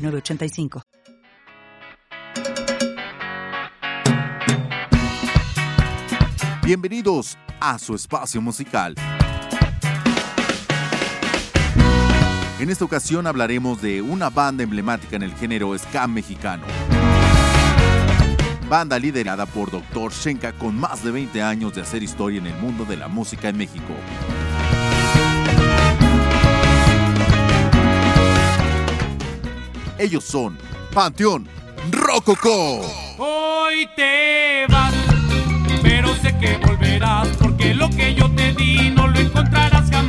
906985. Bienvenidos a su espacio musical. En esta ocasión hablaremos de una banda emblemática en el género ska mexicano. Banda liderada por Dr. Shenka con más de 20 años de hacer historia en el mundo de la música en México. Ellos son Panteón Rococó. Hoy te vas, pero sé que volverás, porque lo que yo te di no lo encontrarás jamás.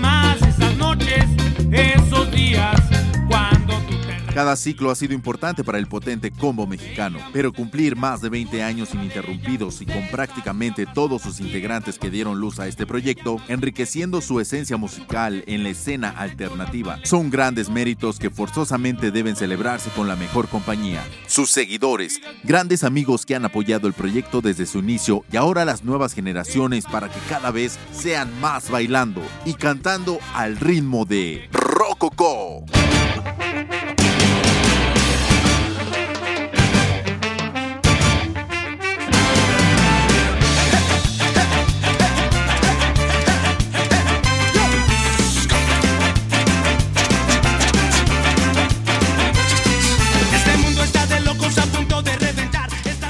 Cada ciclo ha sido importante para el potente combo mexicano, pero cumplir más de 20 años ininterrumpidos y con prácticamente todos sus integrantes que dieron luz a este proyecto, enriqueciendo su esencia musical en la escena alternativa, son grandes méritos que forzosamente deben celebrarse con la mejor compañía. Sus seguidores, grandes amigos que han apoyado el proyecto desde su inicio y ahora las nuevas generaciones para que cada vez sean más bailando y cantando al ritmo de Rococó.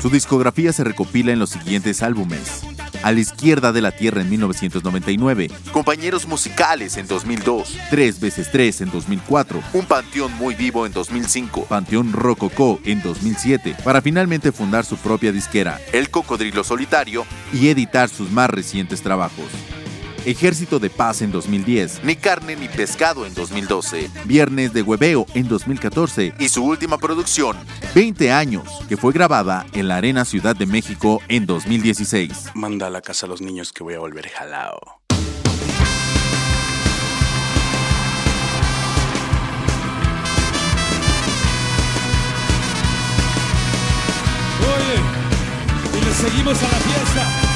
Su discografía se recopila en los siguientes álbumes. A la izquierda de la Tierra en 1999, Compañeros Musicales en 2002, Tres veces Tres en 2004, Un Panteón Muy Vivo en 2005, Panteón Rococó en 2007, para finalmente fundar su propia disquera, El Cocodrilo Solitario, y editar sus más recientes trabajos. Ejército de Paz en 2010, Ni Carne ni Pescado en 2012, Viernes de Hueveo en 2014 y su última producción, 20 años, que fue grabada en la Arena Ciudad de México en 2016. Manda a la casa a los niños que voy a volver jalao. Oye, y le seguimos a la fiesta.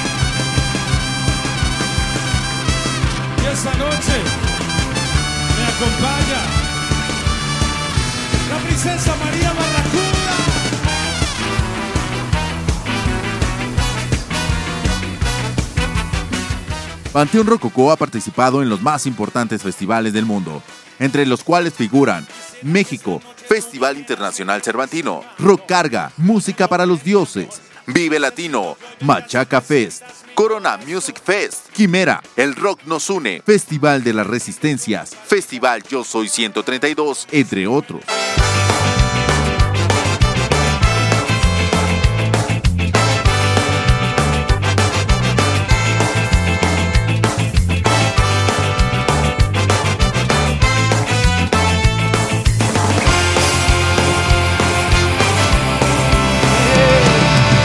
Esta noche me acompaña la princesa María Barracuda. Panteón Rococó ha participado en los más importantes festivales del mundo, entre los cuales figuran México, Festival Internacional Cervantino, Rock Carga, Música para los Dioses, Vive Latino, Machaca Fest, Corona Music Fest, Quimera, El Rock Nos Une, Festival de las Resistencias, Festival Yo Soy 132, entre otros.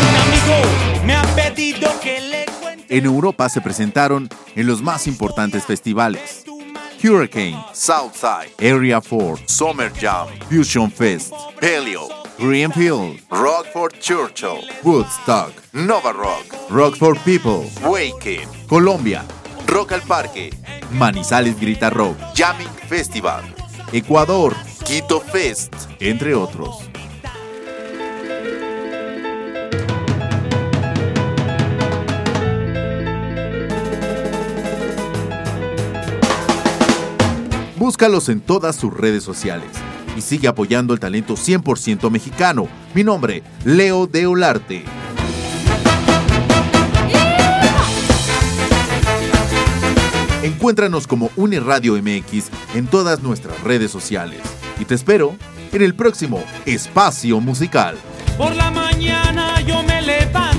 Un amigo me ha pedido que le. En Europa se presentaron en los más importantes festivales. Hurricane, Southside, Area 4, Summer Jam, Fusion Fest, Paleo, Greenfield, Rockford Churchill, Woodstock, Nova Rock, Rock for People, Waken, Colombia, Rock al Parque, Manizales Grita Rock, Jamming Festival, Ecuador, Quito Fest, entre otros. Búscalos en todas sus redes sociales y sigue apoyando el talento 100% mexicano. Mi nombre, Leo de Olarte. Encuéntranos como Uniradio MX en todas nuestras redes sociales. Y te espero en el próximo Espacio Musical. Por la mañana yo me levanto,